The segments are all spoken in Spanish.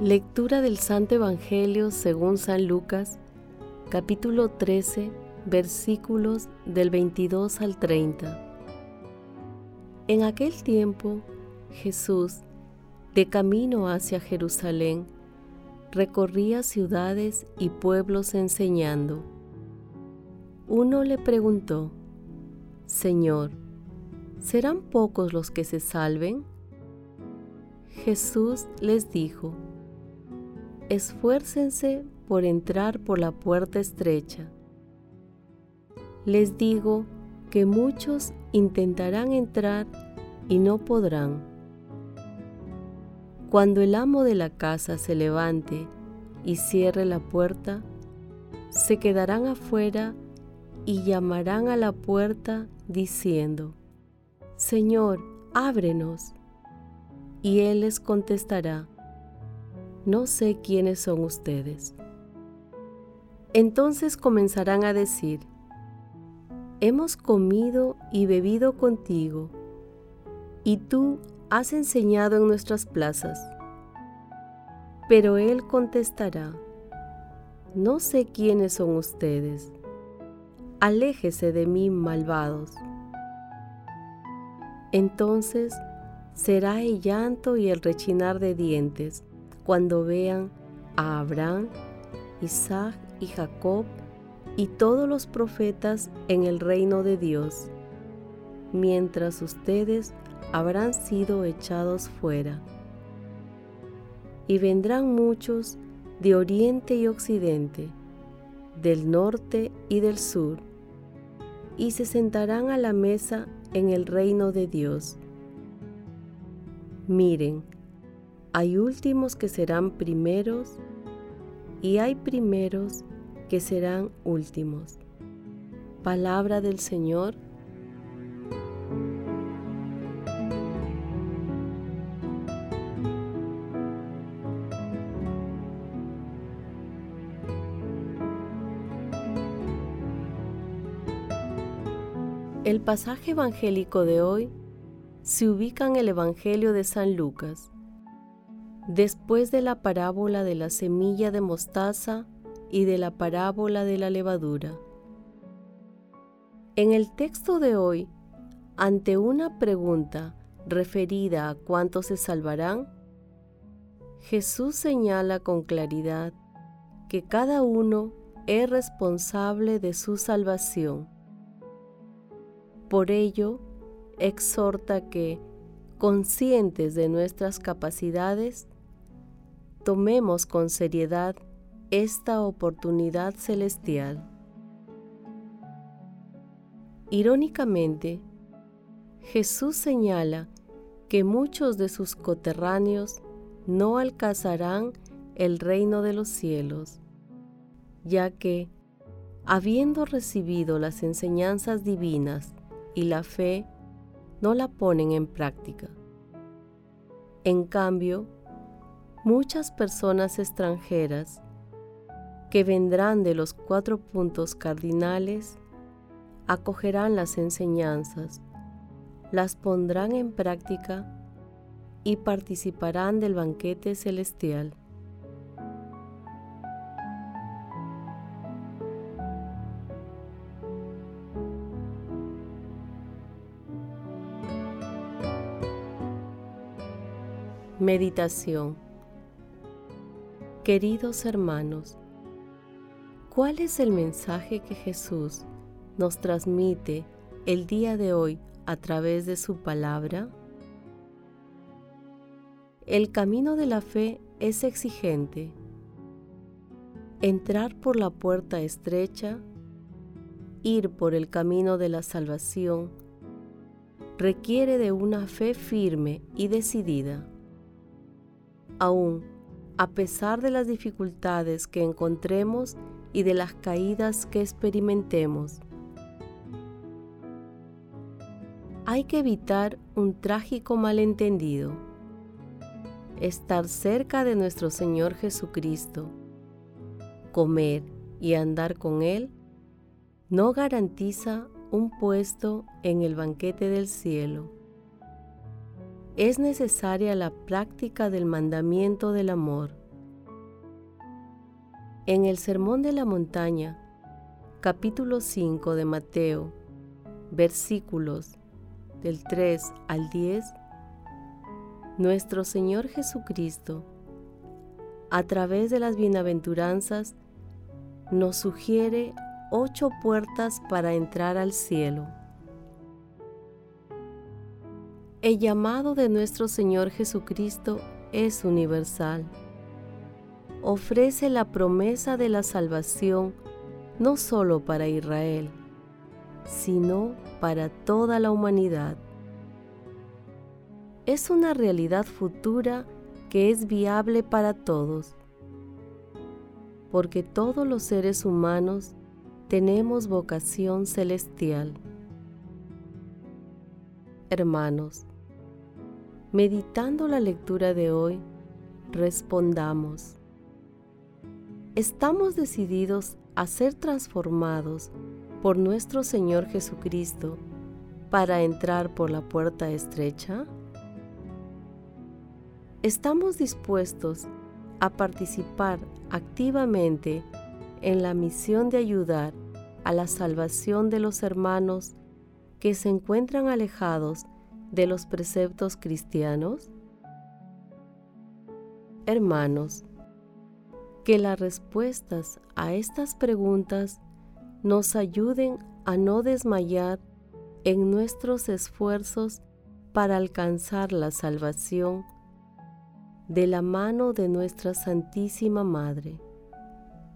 Lectura del Santo Evangelio según San Lucas, capítulo 13, versículos del 22 al 30. En aquel tiempo, Jesús, de camino hacia Jerusalén, recorría ciudades y pueblos enseñando. Uno le preguntó, Señor, ¿serán pocos los que se salven? Jesús les dijo, esfuércense por entrar por la puerta estrecha. Les digo que muchos intentarán entrar y no podrán. Cuando el amo de la casa se levante y cierre la puerta, se quedarán afuera y llamarán a la puerta diciendo, Señor, ábrenos. Y él les contestará, no sé quiénes son ustedes. Entonces comenzarán a decir, hemos comido y bebido contigo, y tú has enseñado en nuestras plazas. Pero él contestará, no sé quiénes son ustedes, aléjese de mí, malvados. Entonces será el llanto y el rechinar de dientes cuando vean a Abraham, Isaac y Jacob y todos los profetas en el reino de Dios, mientras ustedes habrán sido echados fuera. Y vendrán muchos de oriente y occidente, del norte y del sur, y se sentarán a la mesa en el reino de Dios. Miren, hay últimos que serán primeros y hay primeros que serán últimos. Palabra del Señor. El pasaje evangélico de hoy se ubica en el Evangelio de San Lucas, después de la parábola de la semilla de mostaza y de la parábola de la levadura. En el texto de hoy, ante una pregunta referida a cuántos se salvarán, Jesús señala con claridad que cada uno es responsable de su salvación. Por ello, exhorta que, conscientes de nuestras capacidades, tomemos con seriedad esta oportunidad celestial. Irónicamente, Jesús señala que muchos de sus coterráneos no alcanzarán el reino de los cielos, ya que, habiendo recibido las enseñanzas divinas y la fe, no la ponen en práctica. En cambio, muchas personas extranjeras que vendrán de los cuatro puntos cardinales acogerán las enseñanzas, las pondrán en práctica y participarán del banquete celestial. Meditación Queridos hermanos, ¿Cuál es el mensaje que Jesús nos transmite el día de hoy a través de su palabra? El camino de la fe es exigente. Entrar por la puerta estrecha, ir por el camino de la salvación, requiere de una fe firme y decidida. Aún a pesar de las dificultades que encontremos y de las caídas que experimentemos, hay que evitar un trágico malentendido. Estar cerca de nuestro Señor Jesucristo, comer y andar con Él, no garantiza un puesto en el banquete del cielo. Es necesaria la práctica del mandamiento del amor. En el Sermón de la Montaña, capítulo 5 de Mateo, versículos del 3 al 10, nuestro Señor Jesucristo, a través de las bienaventuranzas, nos sugiere ocho puertas para entrar al cielo. El llamado de nuestro Señor Jesucristo es universal. Ofrece la promesa de la salvación no solo para Israel, sino para toda la humanidad. Es una realidad futura que es viable para todos, porque todos los seres humanos tenemos vocación celestial. Hermanos, meditando la lectura de hoy, respondamos. ¿Estamos decididos a ser transformados por nuestro Señor Jesucristo para entrar por la puerta estrecha? ¿Estamos dispuestos a participar activamente en la misión de ayudar a la salvación de los hermanos que se encuentran alejados de los preceptos cristianos? Hermanos, que las respuestas a estas preguntas nos ayuden a no desmayar en nuestros esfuerzos para alcanzar la salvación de la mano de nuestra Santísima Madre.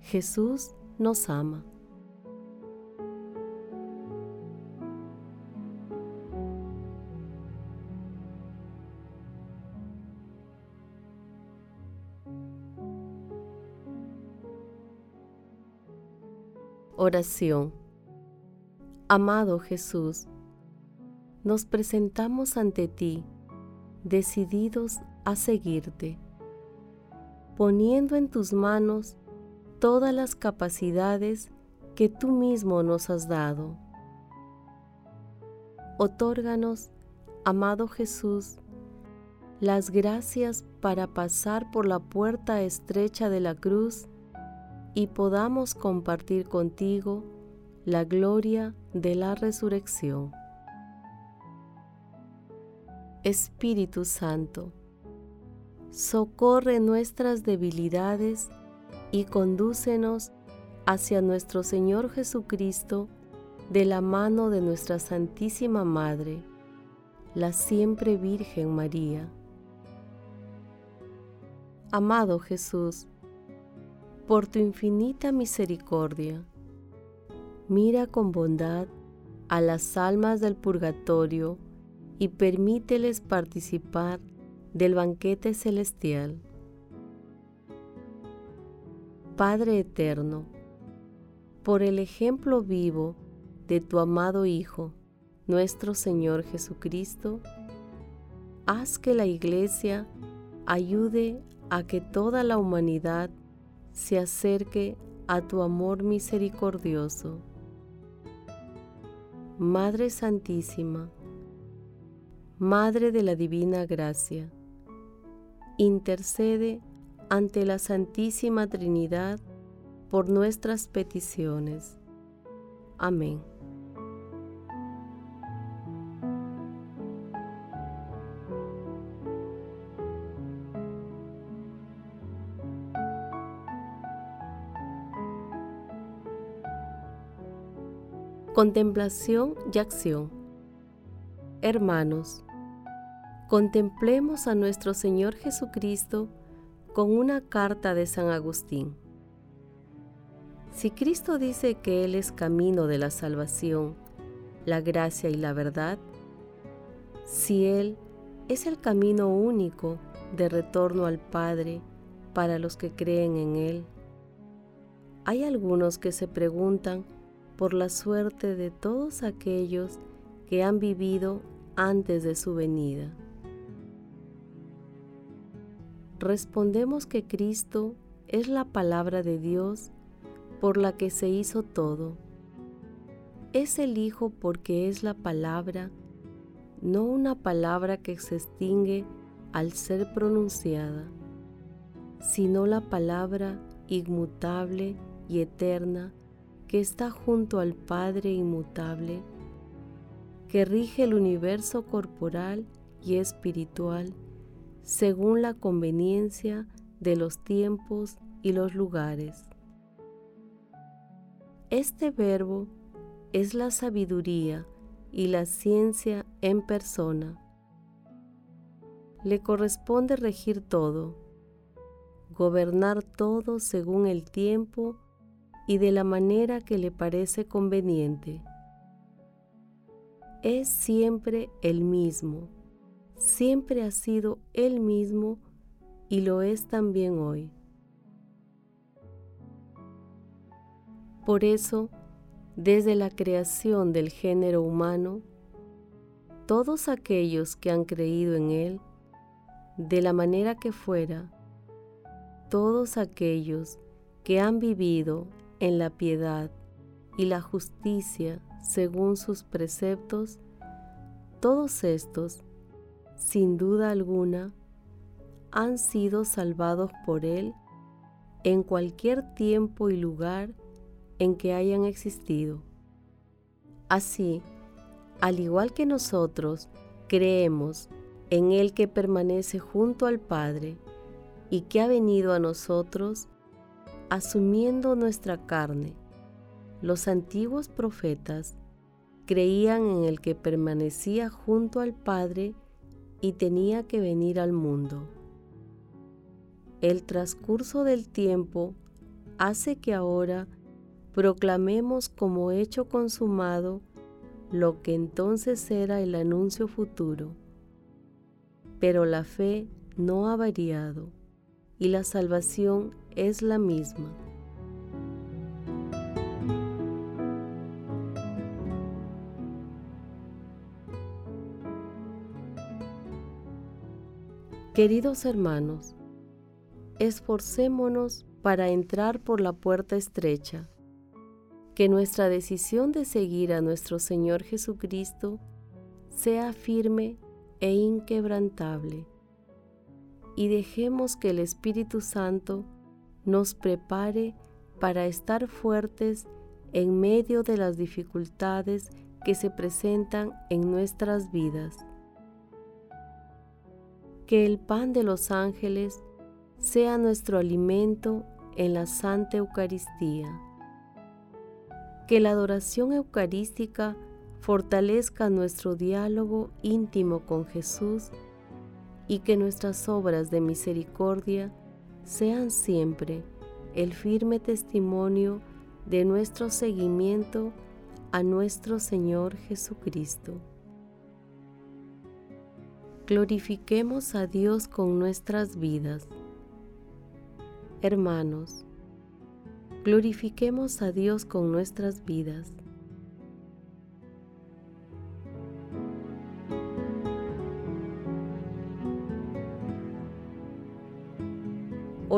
Jesús nos ama. Oración. Amado Jesús, nos presentamos ante ti, decididos a seguirte, poniendo en tus manos todas las capacidades que tú mismo nos has dado. Otórganos, amado Jesús, las gracias para pasar por la puerta estrecha de la cruz y podamos compartir contigo la gloria de la resurrección. Espíritu Santo, socorre nuestras debilidades y condúcenos hacia nuestro Señor Jesucristo de la mano de nuestra Santísima Madre, la siempre Virgen María. Amado Jesús, por tu infinita misericordia, mira con bondad a las almas del purgatorio y permíteles participar del banquete celestial. Padre eterno, por el ejemplo vivo de tu amado Hijo, nuestro Señor Jesucristo, haz que la Iglesia ayude a que toda la humanidad se acerque a tu amor misericordioso. Madre Santísima, Madre de la Divina Gracia, intercede ante la Santísima Trinidad por nuestras peticiones. Amén. Contemplación y acción. Hermanos, contemplemos a nuestro Señor Jesucristo con una carta de San Agustín. Si Cristo dice que Él es camino de la salvación, la gracia y la verdad, si Él es el camino único de retorno al Padre para los que creen en Él, hay algunos que se preguntan por la suerte de todos aquellos que han vivido antes de su venida. Respondemos que Cristo es la palabra de Dios por la que se hizo todo. Es el Hijo porque es la palabra, no una palabra que se extingue al ser pronunciada, sino la palabra inmutable y eterna que está junto al Padre inmutable, que rige el universo corporal y espiritual según la conveniencia de los tiempos y los lugares. Este verbo es la sabiduría y la ciencia en persona. Le corresponde regir todo, gobernar todo según el tiempo y de la manera que le parece conveniente. Es siempre el mismo, siempre ha sido el mismo y lo es también hoy. Por eso, desde la creación del género humano, todos aquellos que han creído en Él, de la manera que fuera, todos aquellos que han vivido en la piedad y la justicia según sus preceptos, todos estos, sin duda alguna, han sido salvados por Él en cualquier tiempo y lugar en que hayan existido. Así, al igual que nosotros creemos en el que permanece junto al Padre y que ha venido a nosotros, asumiendo nuestra carne. Los antiguos profetas creían en el que permanecía junto al Padre y tenía que venir al mundo. El transcurso del tiempo hace que ahora proclamemos como hecho consumado lo que entonces era el anuncio futuro. Pero la fe no ha variado y la salvación es la misma. Queridos hermanos, esforcémonos para entrar por la puerta estrecha, que nuestra decisión de seguir a nuestro Señor Jesucristo sea firme e inquebrantable, y dejemos que el Espíritu Santo nos prepare para estar fuertes en medio de las dificultades que se presentan en nuestras vidas. Que el pan de los ángeles sea nuestro alimento en la Santa Eucaristía. Que la adoración eucarística fortalezca nuestro diálogo íntimo con Jesús y que nuestras obras de misericordia sean siempre el firme testimonio de nuestro seguimiento a nuestro Señor Jesucristo. Glorifiquemos a Dios con nuestras vidas. Hermanos, glorifiquemos a Dios con nuestras vidas.